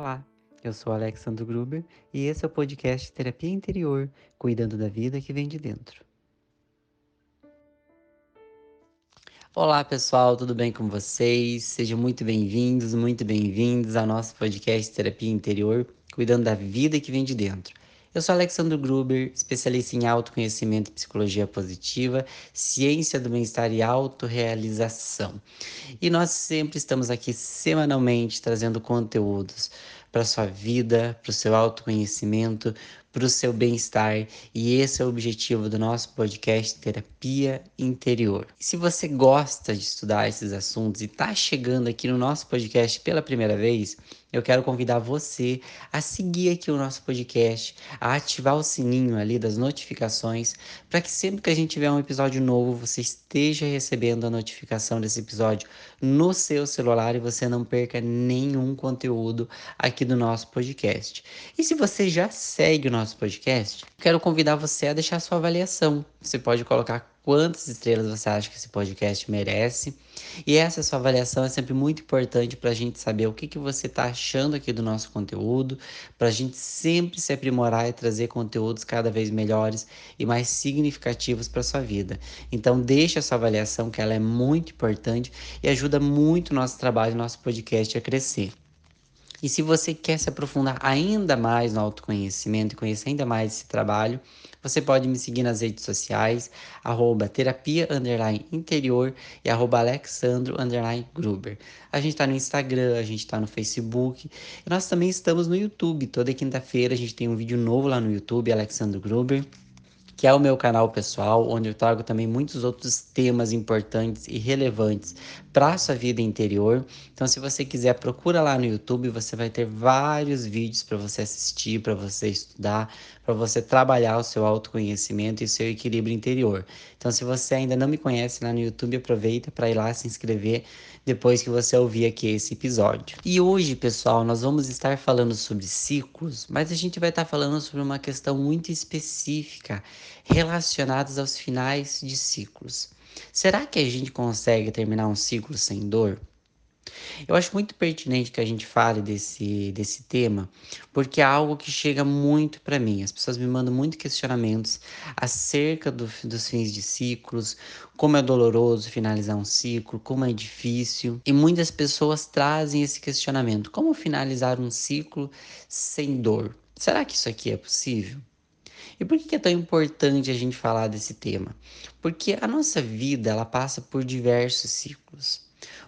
Olá, eu sou Alexandre Gruber e esse é o podcast Terapia Interior, cuidando da vida que vem de dentro. Olá pessoal, tudo bem com vocês? Sejam muito bem-vindos, muito bem-vindos ao nosso podcast Terapia Interior, cuidando da vida que vem de dentro. Eu sou Alexandre Gruber, especialista em autoconhecimento e psicologia positiva, ciência do bem-estar e autorrealização. E nós sempre estamos aqui semanalmente trazendo conteúdos para sua vida, para o seu autoconhecimento, para o seu bem-estar. E esse é o objetivo do nosso podcast Terapia Interior. Se você gosta de estudar esses assuntos e está chegando aqui no nosso podcast pela primeira vez, eu quero convidar você a seguir aqui o nosso podcast, a ativar o sininho ali das notificações, para que sempre que a gente tiver um episódio novo, você esteja recebendo a notificação desse episódio no seu celular e você não perca nenhum conteúdo aqui do nosso podcast. E se você já segue o nosso podcast, quero convidar você a deixar sua avaliação. Você pode colocar quantas estrelas você acha que esse podcast merece. E essa sua avaliação é sempre muito importante para a gente saber o que, que você está achando aqui do nosso conteúdo, para a gente sempre se aprimorar e trazer conteúdos cada vez melhores e mais significativos para sua vida. Então deixa a sua avaliação que ela é muito importante e ajuda muito o nosso trabalho, nosso podcast a crescer. E se você quer se aprofundar ainda mais no autoconhecimento e conhecer ainda mais esse trabalho, você pode me seguir nas redes sociais, arroba terapia interior e arroba alexandro gruber. A gente está no Instagram, a gente está no Facebook e nós também estamos no YouTube. Toda quinta-feira a gente tem um vídeo novo lá no YouTube, Alexandro Gruber que é o meu canal pessoal, onde eu trago também muitos outros temas importantes e relevantes para sua vida interior. Então, se você quiser, procura lá no YouTube, você vai ter vários vídeos para você assistir, para você estudar, para você trabalhar o seu autoconhecimento e seu equilíbrio interior. Então, se você ainda não me conhece lá no YouTube, aproveita para ir lá se inscrever depois que você ouvir aqui esse episódio. E hoje, pessoal, nós vamos estar falando sobre ciclos, mas a gente vai estar falando sobre uma questão muito específica relacionada aos finais de ciclos. Será que a gente consegue terminar um ciclo sem dor? Eu acho muito pertinente que a gente fale desse, desse tema, porque é algo que chega muito para mim. As pessoas me mandam muito questionamentos acerca do, dos fins de ciclos, como é doloroso finalizar um ciclo, como é difícil. E muitas pessoas trazem esse questionamento: como finalizar um ciclo sem dor? Será que isso aqui é possível? E por que é tão importante a gente falar desse tema? Porque a nossa vida ela passa por diversos ciclos.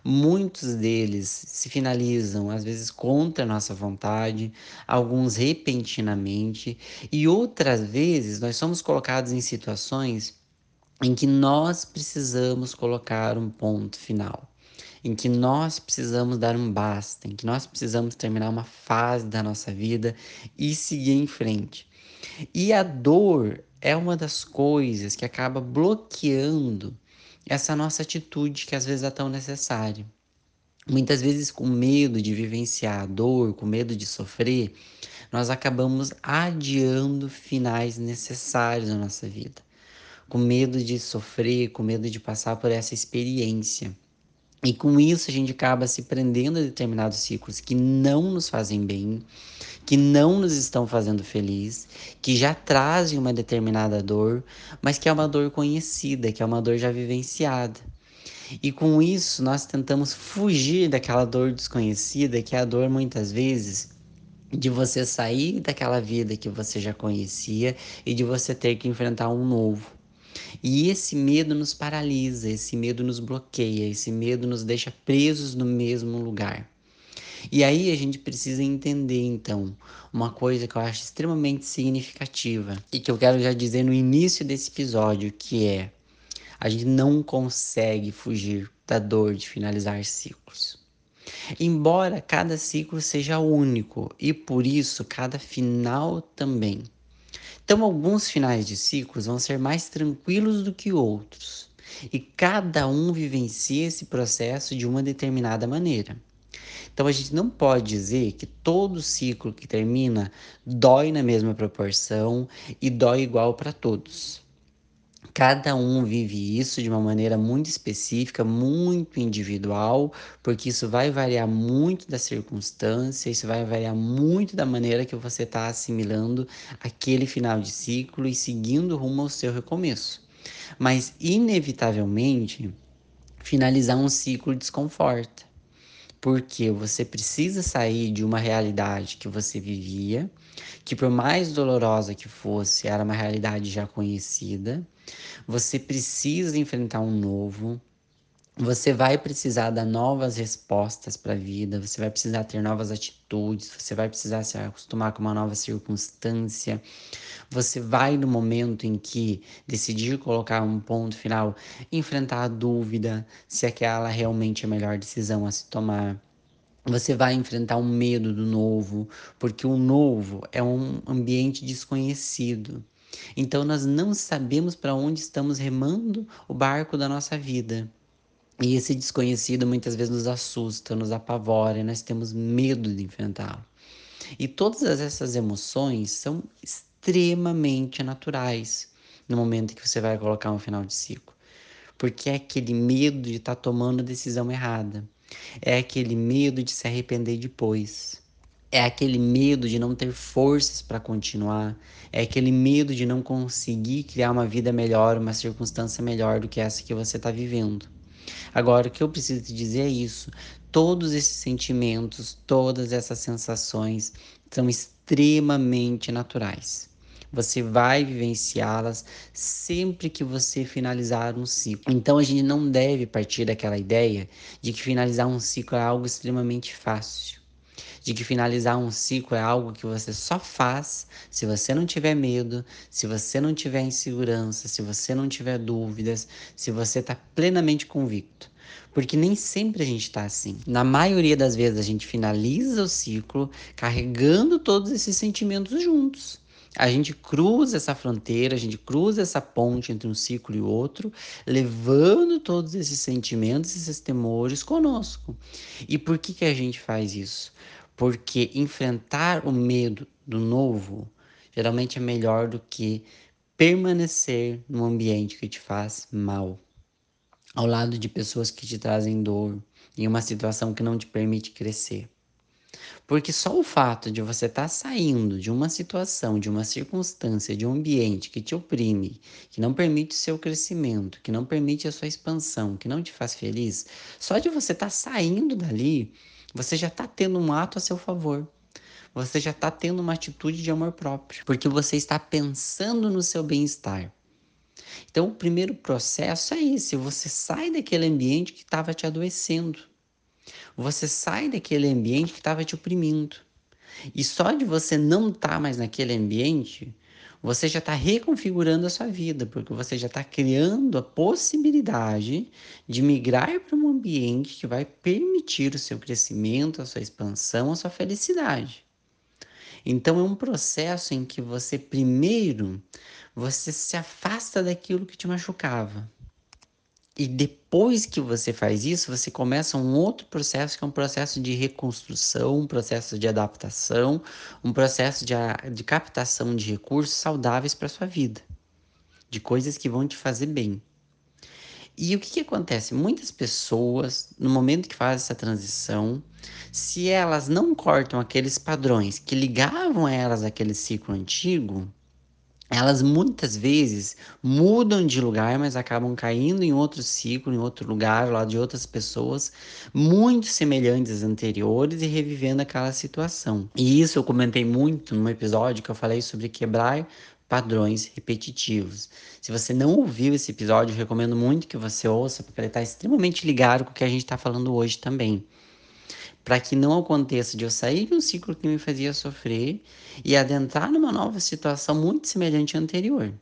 Muitos deles se finalizam, às vezes, contra a nossa vontade, alguns repentinamente, e outras vezes nós somos colocados em situações em que nós precisamos colocar um ponto final, em que nós precisamos dar um basta, em que nós precisamos terminar uma fase da nossa vida e seguir em frente. E a dor é uma das coisas que acaba bloqueando essa nossa atitude que às vezes é tão necessária. Muitas vezes, com medo de vivenciar a dor, com medo de sofrer, nós acabamos adiando finais necessários na nossa vida. Com medo de sofrer, com medo de passar por essa experiência. E com isso a gente acaba se prendendo a determinados ciclos que não nos fazem bem, que não nos estão fazendo feliz, que já trazem uma determinada dor, mas que é uma dor conhecida, que é uma dor já vivenciada. E com isso nós tentamos fugir daquela dor desconhecida, que é a dor muitas vezes de você sair daquela vida que você já conhecia e de você ter que enfrentar um novo. E esse medo nos paralisa, esse medo nos bloqueia, esse medo nos deixa presos no mesmo lugar. E aí a gente precisa entender então uma coisa que eu acho extremamente significativa e que eu quero já dizer no início desse episódio, que é a gente não consegue fugir da dor de finalizar ciclos. Embora cada ciclo seja único e por isso cada final também. Então, alguns finais de ciclos vão ser mais tranquilos do que outros, e cada um vivencia esse processo de uma determinada maneira. Então, a gente não pode dizer que todo ciclo que termina dói na mesma proporção e dói igual para todos. Cada um vive isso de uma maneira muito específica, muito individual, porque isso vai variar muito da circunstância, isso vai variar muito da maneira que você está assimilando aquele final de ciclo e seguindo rumo ao seu recomeço. Mas, inevitavelmente, finalizar um ciclo desconforta, porque você precisa sair de uma realidade que você vivia, que por mais dolorosa que fosse, era uma realidade já conhecida você precisa enfrentar um novo. Você vai precisar dar novas respostas para a vida, você vai precisar ter novas atitudes, você vai precisar se acostumar com uma nova circunstância. Você vai no momento em que decidir colocar um ponto final, enfrentar a dúvida se aquela realmente é a melhor decisão a se tomar. Você vai enfrentar um medo do novo, porque o novo é um ambiente desconhecido. Então nós não sabemos para onde estamos remando o barco da nossa vida. E esse desconhecido muitas vezes nos assusta, nos apavora, e nós temos medo de enfrentá-lo. E todas essas emoções são extremamente naturais no momento que você vai colocar um final de ciclo. Porque é aquele medo de estar tá tomando a decisão errada. É aquele medo de se arrepender depois. É aquele medo de não ter forças para continuar, é aquele medo de não conseguir criar uma vida melhor, uma circunstância melhor do que essa que você está vivendo. Agora, o que eu preciso te dizer é isso: todos esses sentimentos, todas essas sensações são extremamente naturais. Você vai vivenciá-las sempre que você finalizar um ciclo. Então a gente não deve partir daquela ideia de que finalizar um ciclo é algo extremamente fácil de que finalizar um ciclo é algo que você só faz se você não tiver medo, se você não tiver insegurança, se você não tiver dúvidas, se você está plenamente convicto. Porque nem sempre a gente está assim. Na maioria das vezes a gente finaliza o ciclo carregando todos esses sentimentos juntos. A gente cruza essa fronteira, a gente cruza essa ponte entre um ciclo e outro, levando todos esses sentimentos, esses temores conosco. E por que, que a gente faz isso? Porque enfrentar o medo do novo geralmente é melhor do que permanecer num ambiente que te faz mal, ao lado de pessoas que te trazem dor, em uma situação que não te permite crescer. Porque só o fato de você estar tá saindo de uma situação, de uma circunstância, de um ambiente que te oprime, que não permite o seu crescimento, que não permite a sua expansão, que não te faz feliz, só de você estar tá saindo dali você já está tendo um ato a seu favor. Você já está tendo uma atitude de amor próprio, porque você está pensando no seu bem-estar. Então, o primeiro processo é esse: você sai daquele ambiente que estava te adoecendo. Você sai daquele ambiente que estava te oprimindo. E só de você não estar tá mais naquele ambiente, você já está reconfigurando a sua vida, porque você já está criando a possibilidade de migrar para um ambiente que vai permitir o seu crescimento, a sua expansão, a sua felicidade. Então é um processo em que você primeiro você se afasta daquilo que te machucava. E depois que você faz isso, você começa um outro processo, que é um processo de reconstrução, um processo de adaptação, um processo de, de captação de recursos saudáveis para sua vida, de coisas que vão te fazer bem. E o que, que acontece? Muitas pessoas, no momento que fazem essa transição, se elas não cortam aqueles padrões que ligavam elas àquele ciclo antigo, elas muitas vezes mudam de lugar, mas acabam caindo em outro ciclo, em outro lugar, lá de outras pessoas, muito semelhantes às anteriores e revivendo aquela situação. E isso eu comentei muito no episódio que eu falei sobre quebrar padrões repetitivos. Se você não ouviu esse episódio, recomendo muito que você ouça, porque ele está extremamente ligado com o que a gente está falando hoje também para que não aconteça de eu sair de um ciclo que me fazia sofrer e adentrar numa nova situação muito semelhante à anterior.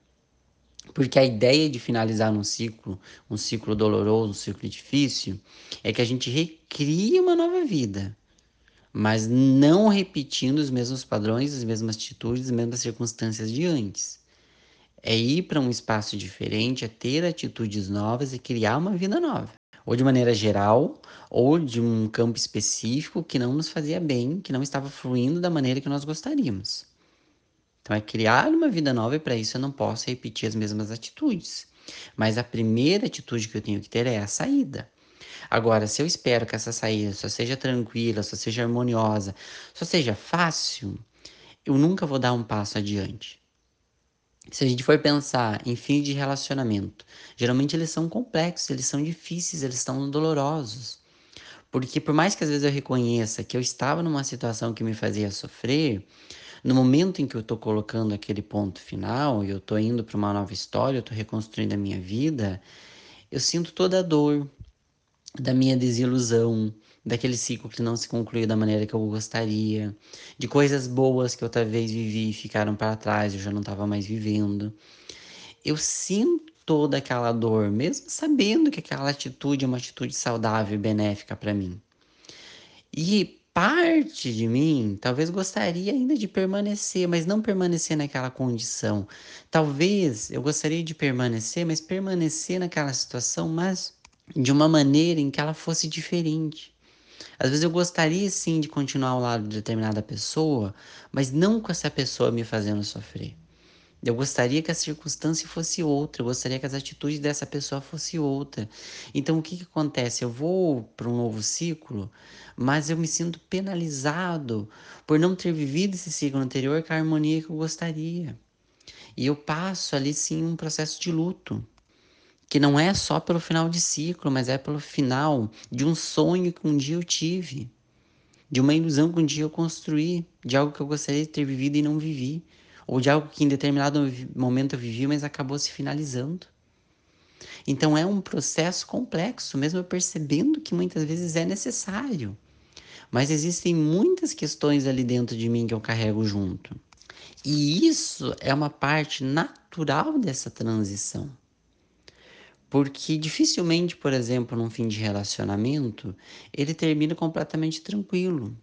Porque a ideia de finalizar um ciclo, um ciclo doloroso, um ciclo difícil, é que a gente recrie uma nova vida, mas não repetindo os mesmos padrões, as mesmas atitudes, as mesmas circunstâncias de antes. É ir para um espaço diferente, é ter atitudes novas e criar uma vida nova ou de maneira geral, ou de um campo específico que não nos fazia bem, que não estava fluindo da maneira que nós gostaríamos. Então é criar uma vida nova e para isso eu não posso repetir as mesmas atitudes. Mas a primeira atitude que eu tenho que ter é a saída. Agora, se eu espero que essa saída só seja tranquila, só seja harmoniosa, só seja fácil, eu nunca vou dar um passo adiante. Se a gente for pensar em fim de relacionamento, geralmente eles são complexos, eles são difíceis, eles são dolorosos. Porque por mais que às vezes eu reconheça que eu estava numa situação que me fazia sofrer, no momento em que eu estou colocando aquele ponto final, eu estou indo para uma nova história, eu estou reconstruindo a minha vida, eu sinto toda a dor da minha desilusão, daquele ciclo que não se concluiu da maneira que eu gostaria, de coisas boas que eu talvez vivi e ficaram para trás, eu já não estava mais vivendo. Eu sinto toda aquela dor, mesmo sabendo que aquela atitude é uma atitude saudável e benéfica para mim. E parte de mim talvez gostaria ainda de permanecer, mas não permanecer naquela condição. Talvez eu gostaria de permanecer, mas permanecer naquela situação, mas de uma maneira em que ela fosse diferente. Às vezes eu gostaria sim de continuar ao lado de determinada pessoa, mas não com essa pessoa me fazendo sofrer. Eu gostaria que a circunstância fosse outra, eu gostaria que as atitudes dessa pessoa fosse outra. Então o que, que acontece? Eu vou para um novo ciclo, mas eu me sinto penalizado por não ter vivido esse ciclo anterior com a harmonia que eu gostaria. E eu passo ali sim um processo de luto, que não é só pelo final de ciclo, mas é pelo final de um sonho que um dia eu tive, de uma ilusão que um dia eu construí, de algo que eu gostaria de ter vivido e não vivi ou de algo que em determinado momento eu vivi, mas acabou se finalizando. Então é um processo complexo, mesmo percebendo que muitas vezes é necessário. Mas existem muitas questões ali dentro de mim que eu carrego junto. E isso é uma parte natural dessa transição. Porque dificilmente, por exemplo, num fim de relacionamento, ele termina completamente tranquilo.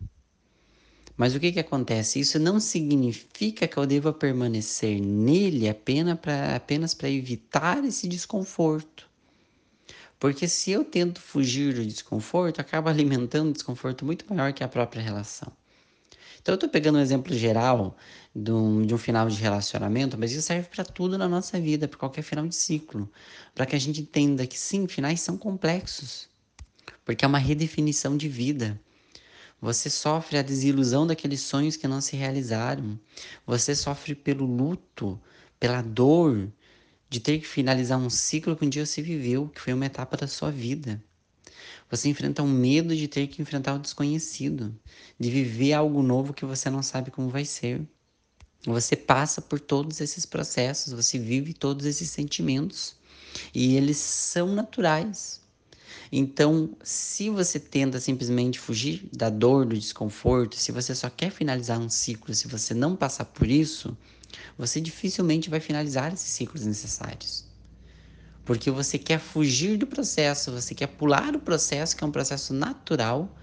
Mas o que, que acontece? Isso não significa que eu deva permanecer nele apenas para apenas evitar esse desconforto. Porque se eu tento fugir do desconforto, acaba alimentando um desconforto muito maior que a própria relação. Então eu estou pegando um exemplo geral de um, de um final de relacionamento, mas isso serve para tudo na nossa vida, para qualquer final de ciclo. Para que a gente entenda que sim, finais são complexos. Porque é uma redefinição de vida. Você sofre a desilusão daqueles sonhos que não se realizaram. Você sofre pelo luto, pela dor de ter que finalizar um ciclo que um dia você viveu, que foi uma etapa da sua vida. Você enfrenta o medo de ter que enfrentar o desconhecido, de viver algo novo que você não sabe como vai ser. Você passa por todos esses processos, você vive todos esses sentimentos e eles são naturais. Então, se você tenta simplesmente fugir da dor, do desconforto, se você só quer finalizar um ciclo, se você não passar por isso, você dificilmente vai finalizar esses ciclos necessários. Porque você quer fugir do processo, você quer pular o processo, que é um processo natural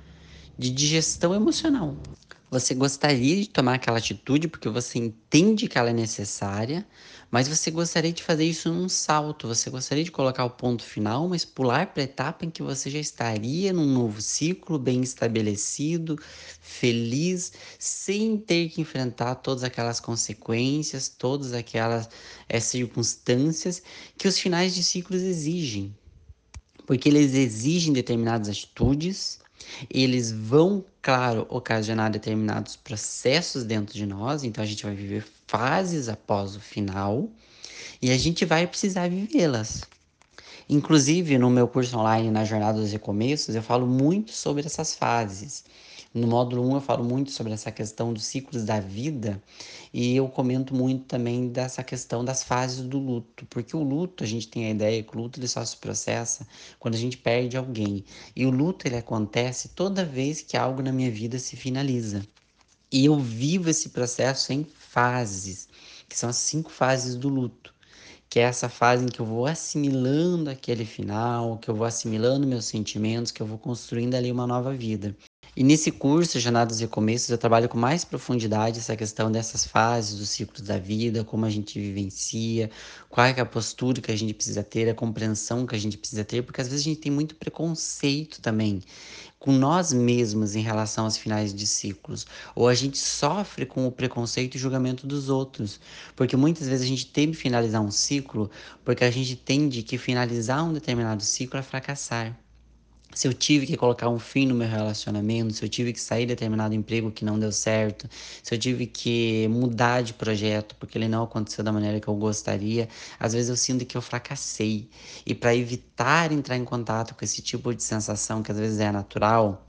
de digestão emocional. Você gostaria de tomar aquela atitude porque você entende que ela é necessária, mas você gostaria de fazer isso num salto. Você gostaria de colocar o ponto final, mas pular para a etapa em que você já estaria num novo ciclo bem estabelecido, feliz, sem ter que enfrentar todas aquelas consequências, todas aquelas é, circunstâncias que os finais de ciclos exigem. Porque eles exigem determinadas atitudes eles vão, claro, ocasionar determinados processos dentro de nós, então a gente vai viver fases após o final e a gente vai precisar vivê-las. Inclusive, no meu curso online na Jornada dos Recomeços, eu falo muito sobre essas fases. No módulo 1 eu falo muito sobre essa questão dos ciclos da vida e eu comento muito também dessa questão das fases do luto, porque o luto, a gente tem a ideia que o luto ele só se processa quando a gente perde alguém. E o luto ele acontece toda vez que algo na minha vida se finaliza. E eu vivo esse processo em fases, que são as cinco fases do luto que é essa fase em que eu vou assimilando aquele final, que eu vou assimilando meus sentimentos, que eu vou construindo ali uma nova vida. E nesse curso, Jornadas e Começos, eu trabalho com mais profundidade essa questão dessas fases dos ciclos da vida, como a gente vivencia, qual é a postura que a gente precisa ter, a compreensão que a gente precisa ter, porque às vezes a gente tem muito preconceito também com nós mesmos em relação aos finais de ciclos, ou a gente sofre com o preconceito e julgamento dos outros, porque muitas vezes a gente teme finalizar um ciclo porque a gente tende que finalizar um determinado ciclo é fracassar se eu tive que colocar um fim no meu relacionamento, se eu tive que sair de determinado emprego que não deu certo, se eu tive que mudar de projeto porque ele não aconteceu da maneira que eu gostaria, às vezes eu sinto que eu fracassei. E para evitar entrar em contato com esse tipo de sensação que às vezes é natural,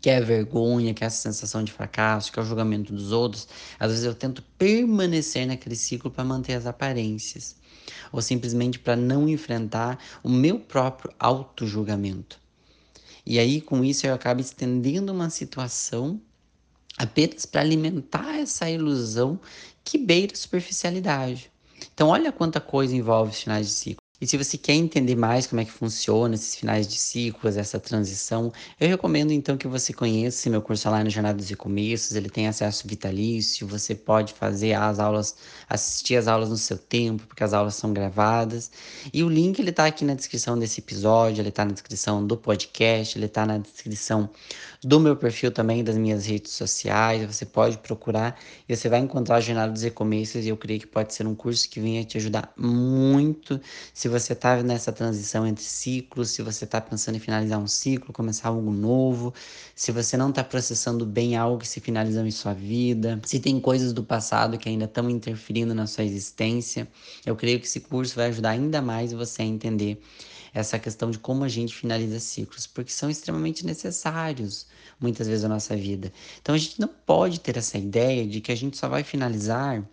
que é a vergonha, que é essa sensação de fracasso, que é o julgamento dos outros, às vezes eu tento permanecer naquele ciclo para manter as aparências, ou simplesmente para não enfrentar o meu próprio auto-julgamento. E aí, com isso, eu acabo estendendo uma situação apenas para alimentar essa ilusão que beira a superficialidade. Então, olha quanta coisa envolve os finais de ciclo. E se você quer entender mais como é que funciona esses finais de ciclos, essa transição, eu recomendo então que você conheça meu curso online Jornadas e Começos, ele tem acesso vitalício, você pode fazer as aulas, assistir as aulas no seu tempo, porque as aulas são gravadas. E o link ele tá aqui na descrição desse episódio, ele tá na descrição do podcast, ele tá na descrição do meu perfil também, das minhas redes sociais. Você pode procurar e você vai encontrar Jornadas e Começos e eu creio que pode ser um curso que venha te ajudar muito se você está nessa transição entre ciclos, se você está pensando em finalizar um ciclo, começar algo novo, se você não está processando bem algo que se finalizou em sua vida, se tem coisas do passado que ainda estão interferindo na sua existência, eu creio que esse curso vai ajudar ainda mais você a entender essa questão de como a gente finaliza ciclos, porque são extremamente necessários muitas vezes na nossa vida. Então a gente não pode ter essa ideia de que a gente só vai finalizar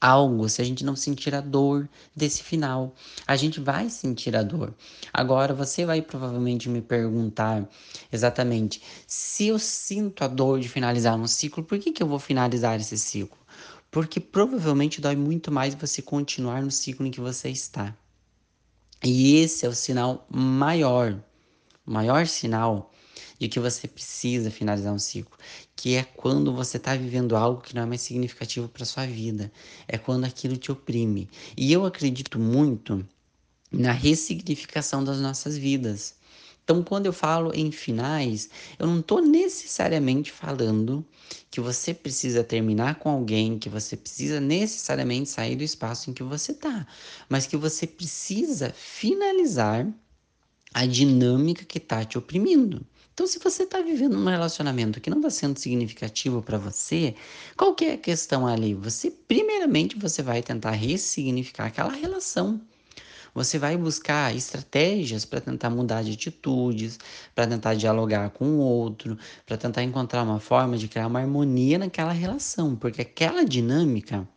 algo se a gente não sentir a dor desse final. A gente vai sentir a dor. Agora você vai provavelmente me perguntar exatamente se eu sinto a dor de finalizar um ciclo, por que, que eu vou finalizar esse ciclo? Porque provavelmente dói muito mais você continuar no ciclo em que você está. E esse é o sinal maior, o maior sinal de que você precisa finalizar um ciclo, que é quando você está vivendo algo que não é mais significativo para sua vida, é quando aquilo te oprime. E eu acredito muito na ressignificação das nossas vidas. Então, quando eu falo em finais, eu não estou necessariamente falando que você precisa terminar com alguém, que você precisa necessariamente sair do espaço em que você está, mas que você precisa finalizar a dinâmica que está te oprimindo. Então, se você está vivendo um relacionamento que não está sendo significativo para você, qual que é a questão ali? Você, primeiramente, você vai tentar ressignificar aquela relação. Você vai buscar estratégias para tentar mudar de atitudes, para tentar dialogar com o outro, para tentar encontrar uma forma de criar uma harmonia naquela relação, porque aquela dinâmica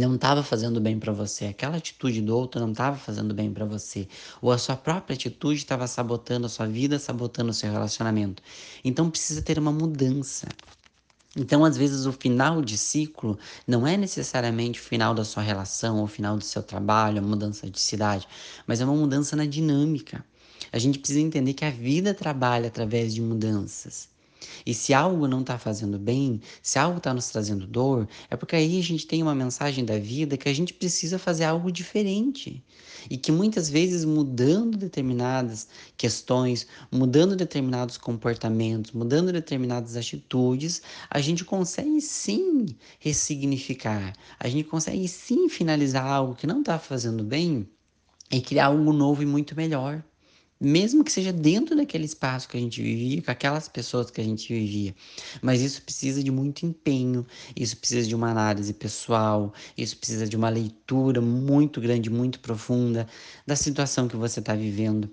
não estava fazendo bem para você, aquela atitude do outro não estava fazendo bem para você, ou a sua própria atitude estava sabotando a sua vida, sabotando o seu relacionamento. Então precisa ter uma mudança. Então, às vezes, o final de ciclo não é necessariamente o final da sua relação, o final do seu trabalho, a mudança de cidade, mas é uma mudança na dinâmica. A gente precisa entender que a vida trabalha através de mudanças. E se algo não está fazendo bem, se algo está nos trazendo dor, é porque aí a gente tem uma mensagem da vida que a gente precisa fazer algo diferente. E que muitas vezes mudando determinadas questões, mudando determinados comportamentos, mudando determinadas atitudes, a gente consegue sim ressignificar, a gente consegue sim finalizar algo que não está fazendo bem e criar algo novo e muito melhor mesmo que seja dentro daquele espaço que a gente vivia, com aquelas pessoas que a gente vivia. Mas isso precisa de muito empenho, isso precisa de uma análise pessoal, isso precisa de uma leitura muito grande, muito profunda da situação que você está vivendo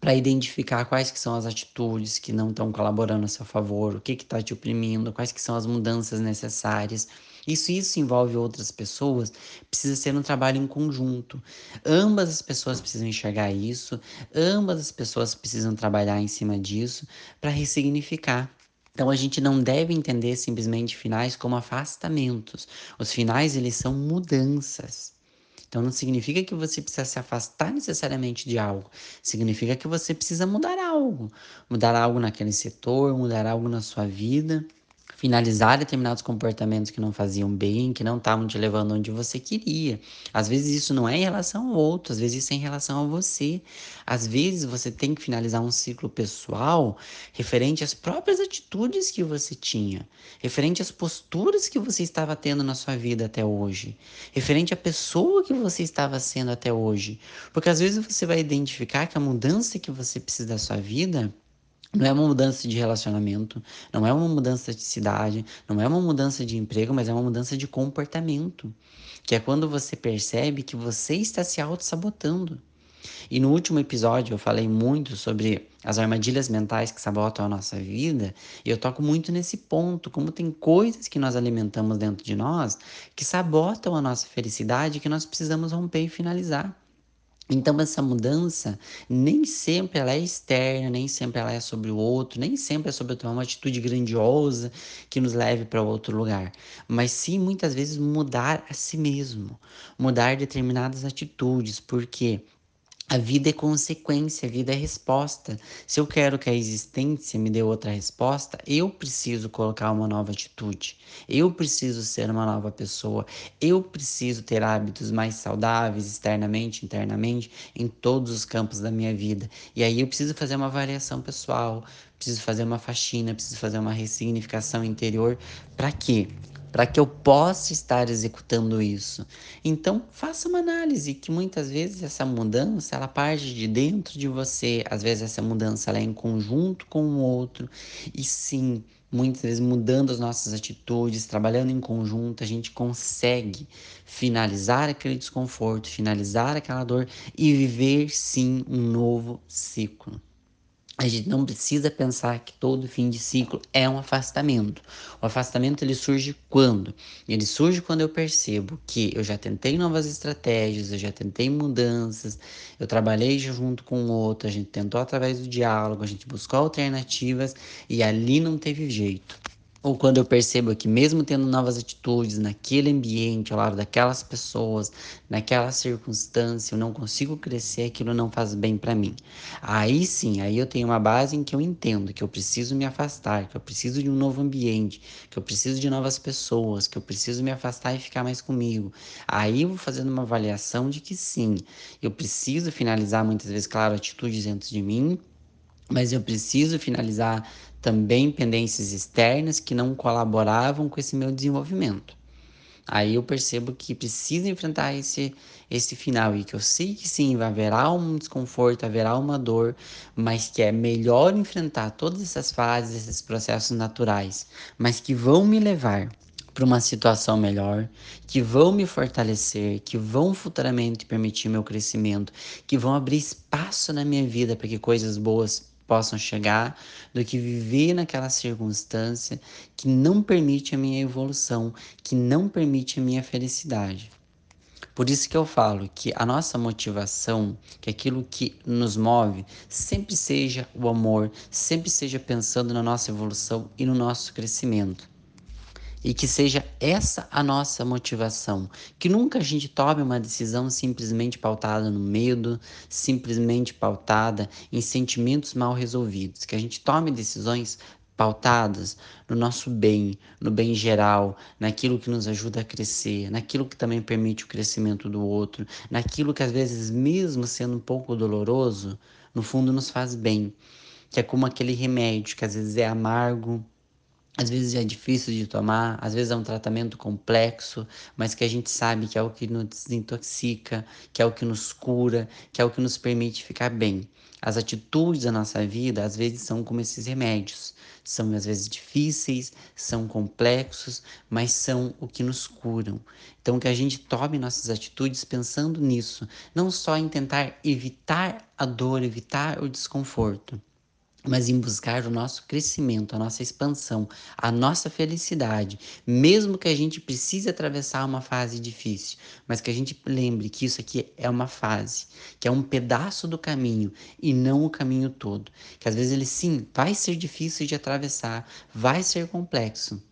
para identificar quais que são as atitudes que não estão colaborando a seu favor, o que está te oprimindo, quais que são as mudanças necessárias. Isso, isso envolve outras pessoas, precisa ser um trabalho em conjunto. Ambas as pessoas precisam enxergar isso, ambas as pessoas precisam trabalhar em cima disso para ressignificar. Então a gente não deve entender simplesmente finais como afastamentos. Os finais eles são mudanças Então não significa que você precisa se afastar necessariamente de algo. Significa que você precisa mudar algo. Mudar algo naquele setor, mudar algo na sua vida finalizar determinados comportamentos que não faziam bem, que não estavam te levando onde você queria. Às vezes isso não é em relação ao outro, às vezes isso é em relação a você. Às vezes você tem que finalizar um ciclo pessoal referente às próprias atitudes que você tinha, referente às posturas que você estava tendo na sua vida até hoje, referente à pessoa que você estava sendo até hoje. Porque às vezes você vai identificar que a mudança que você precisa da sua vida não é uma mudança de relacionamento, não é uma mudança de cidade, não é uma mudança de emprego, mas é uma mudança de comportamento. Que é quando você percebe que você está se auto-sabotando. E no último episódio eu falei muito sobre as armadilhas mentais que sabotam a nossa vida, e eu toco muito nesse ponto, como tem coisas que nós alimentamos dentro de nós que sabotam a nossa felicidade que nós precisamos romper e finalizar. Então essa mudança nem sempre ela é externa, nem sempre ela é sobre o outro, nem sempre é sobre tomar uma atitude grandiosa que nos leve para outro lugar, mas sim muitas vezes mudar a si mesmo, mudar determinadas atitudes, porque a vida é consequência, a vida é resposta. Se eu quero que a existência me dê outra resposta, eu preciso colocar uma nova atitude. Eu preciso ser uma nova pessoa. Eu preciso ter hábitos mais saudáveis externamente, internamente, em todos os campos da minha vida. E aí eu preciso fazer uma variação pessoal, preciso fazer uma faxina, preciso fazer uma ressignificação interior. Para quê? Para que eu possa estar executando isso. Então, faça uma análise que muitas vezes essa mudança, ela parte de dentro de você, às vezes essa mudança ela é em conjunto com o outro. E sim, muitas vezes mudando as nossas atitudes, trabalhando em conjunto, a gente consegue finalizar aquele desconforto, finalizar aquela dor e viver sim um novo ciclo. A gente não precisa pensar que todo fim de ciclo é um afastamento. O afastamento ele surge quando? Ele surge quando eu percebo que eu já tentei novas estratégias, eu já tentei mudanças, eu trabalhei junto com o outro, a gente tentou através do diálogo, a gente buscou alternativas e ali não teve jeito. Ou quando eu percebo que, mesmo tendo novas atitudes naquele ambiente, ao lado daquelas pessoas, naquela circunstância, eu não consigo crescer, aquilo não faz bem para mim. Aí sim, aí eu tenho uma base em que eu entendo que eu preciso me afastar, que eu preciso de um novo ambiente, que eu preciso de novas pessoas, que eu preciso me afastar e ficar mais comigo. Aí eu vou fazendo uma avaliação de que sim, eu preciso finalizar muitas vezes, claro, atitudes dentro de mim, mas eu preciso finalizar também pendências externas que não colaboravam com esse meu desenvolvimento. Aí eu percebo que preciso enfrentar esse, esse final e que eu sei que sim, haverá um desconforto, haverá uma dor, mas que é melhor enfrentar todas essas fases, esses processos naturais, mas que vão me levar para uma situação melhor, que vão me fortalecer, que vão futuramente permitir meu crescimento, que vão abrir espaço na minha vida para que coisas boas possam chegar, do que viver naquela circunstância que não permite a minha evolução, que não permite a minha felicidade. Por isso que eu falo que a nossa motivação, que aquilo que nos move, sempre seja o amor, sempre seja pensando na nossa evolução e no nosso crescimento e que seja essa a nossa motivação. Que nunca a gente tome uma decisão simplesmente pautada no medo, simplesmente pautada em sentimentos mal resolvidos. Que a gente tome decisões pautadas no nosso bem, no bem geral, naquilo que nos ajuda a crescer, naquilo que também permite o crescimento do outro, naquilo que às vezes, mesmo sendo um pouco doloroso, no fundo nos faz bem. Que é como aquele remédio que às vezes é amargo, às vezes é difícil de tomar, às vezes é um tratamento complexo, mas que a gente sabe que é o que nos desintoxica, que é o que nos cura, que é o que nos permite ficar bem. As atitudes da nossa vida, às vezes, são como esses remédios. São, às vezes, difíceis, são complexos, mas são o que nos curam. Então, que a gente tome nossas atitudes pensando nisso, não só em tentar evitar a dor, evitar o desconforto mas em buscar o nosso crescimento, a nossa expansão, a nossa felicidade, mesmo que a gente precise atravessar uma fase difícil, mas que a gente lembre que isso aqui é uma fase, que é um pedaço do caminho e não o caminho todo. Que às vezes ele sim vai ser difícil de atravessar, vai ser complexo,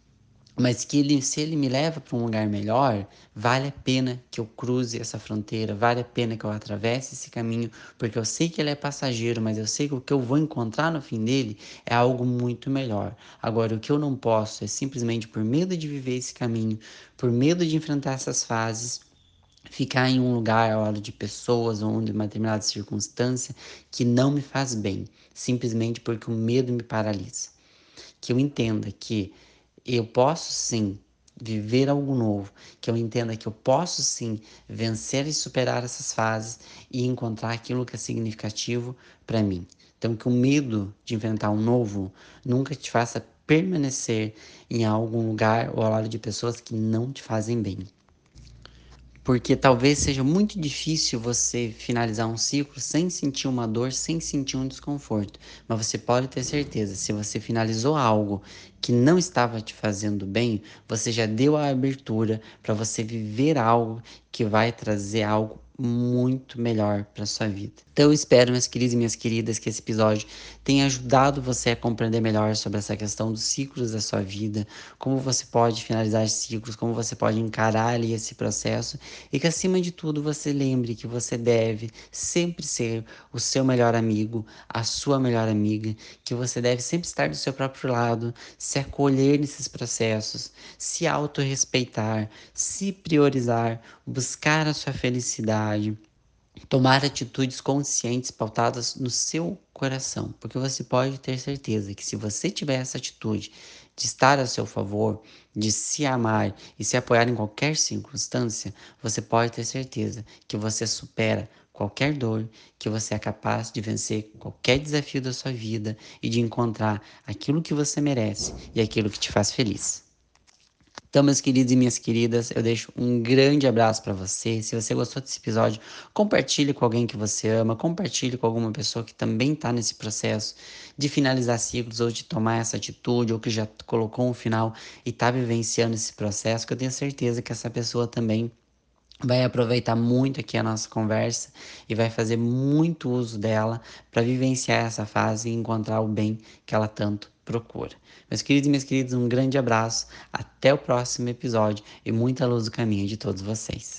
mas que ele, se ele me leva para um lugar melhor, vale a pena que eu cruze essa fronteira, vale a pena que eu atravesse esse caminho, porque eu sei que ele é passageiro, mas eu sei que o que eu vou encontrar no fim dele é algo muito melhor. Agora, o que eu não posso é simplesmente por medo de viver esse caminho, por medo de enfrentar essas fases, ficar em um lugar ao lado de pessoas ou de uma determinada circunstância que não me faz bem, simplesmente porque o medo me paralisa. Que eu entenda que eu posso sim viver algo novo, que eu entenda que eu posso sim vencer e superar essas fases e encontrar aquilo que é significativo para mim. Então, que o medo de enfrentar um novo nunca te faça permanecer em algum lugar ou ao lado de pessoas que não te fazem bem porque talvez seja muito difícil você finalizar um ciclo sem sentir uma dor, sem sentir um desconforto. Mas você pode ter certeza, se você finalizou algo que não estava te fazendo bem, você já deu a abertura para você viver algo que vai trazer algo muito melhor para sua vida. Então espero, meus queridos e minhas queridas, que esse episódio tenha ajudado você a compreender melhor sobre essa questão dos ciclos da sua vida, como você pode finalizar ciclos, como você pode encarar ali esse processo e que acima de tudo você lembre que você deve sempre ser o seu melhor amigo, a sua melhor amiga, que você deve sempre estar do seu próprio lado, se acolher nesses processos, se autorrespeitar, se priorizar, buscar a sua felicidade, tomar atitudes conscientes pautadas no seu coração, porque você pode ter certeza que se você tiver essa atitude de estar a seu favor, de se amar e se apoiar em qualquer circunstância, você pode ter certeza que você supera qualquer dor, que você é capaz de vencer qualquer desafio da sua vida e de encontrar aquilo que você merece e aquilo que te faz feliz. Então, meus queridos e minhas queridas, eu deixo um grande abraço para você. Se você gostou desse episódio, compartilhe com alguém que você ama, compartilhe com alguma pessoa que também está nesse processo de finalizar ciclos ou de tomar essa atitude ou que já colocou um final e está vivenciando esse processo, que eu tenho certeza que essa pessoa também vai aproveitar muito aqui a nossa conversa e vai fazer muito uso dela para vivenciar essa fase e encontrar o bem que ela tanto procura. Meus queridos e minhas queridas, um grande abraço, até o próximo episódio e muita luz do caminho de todos vocês.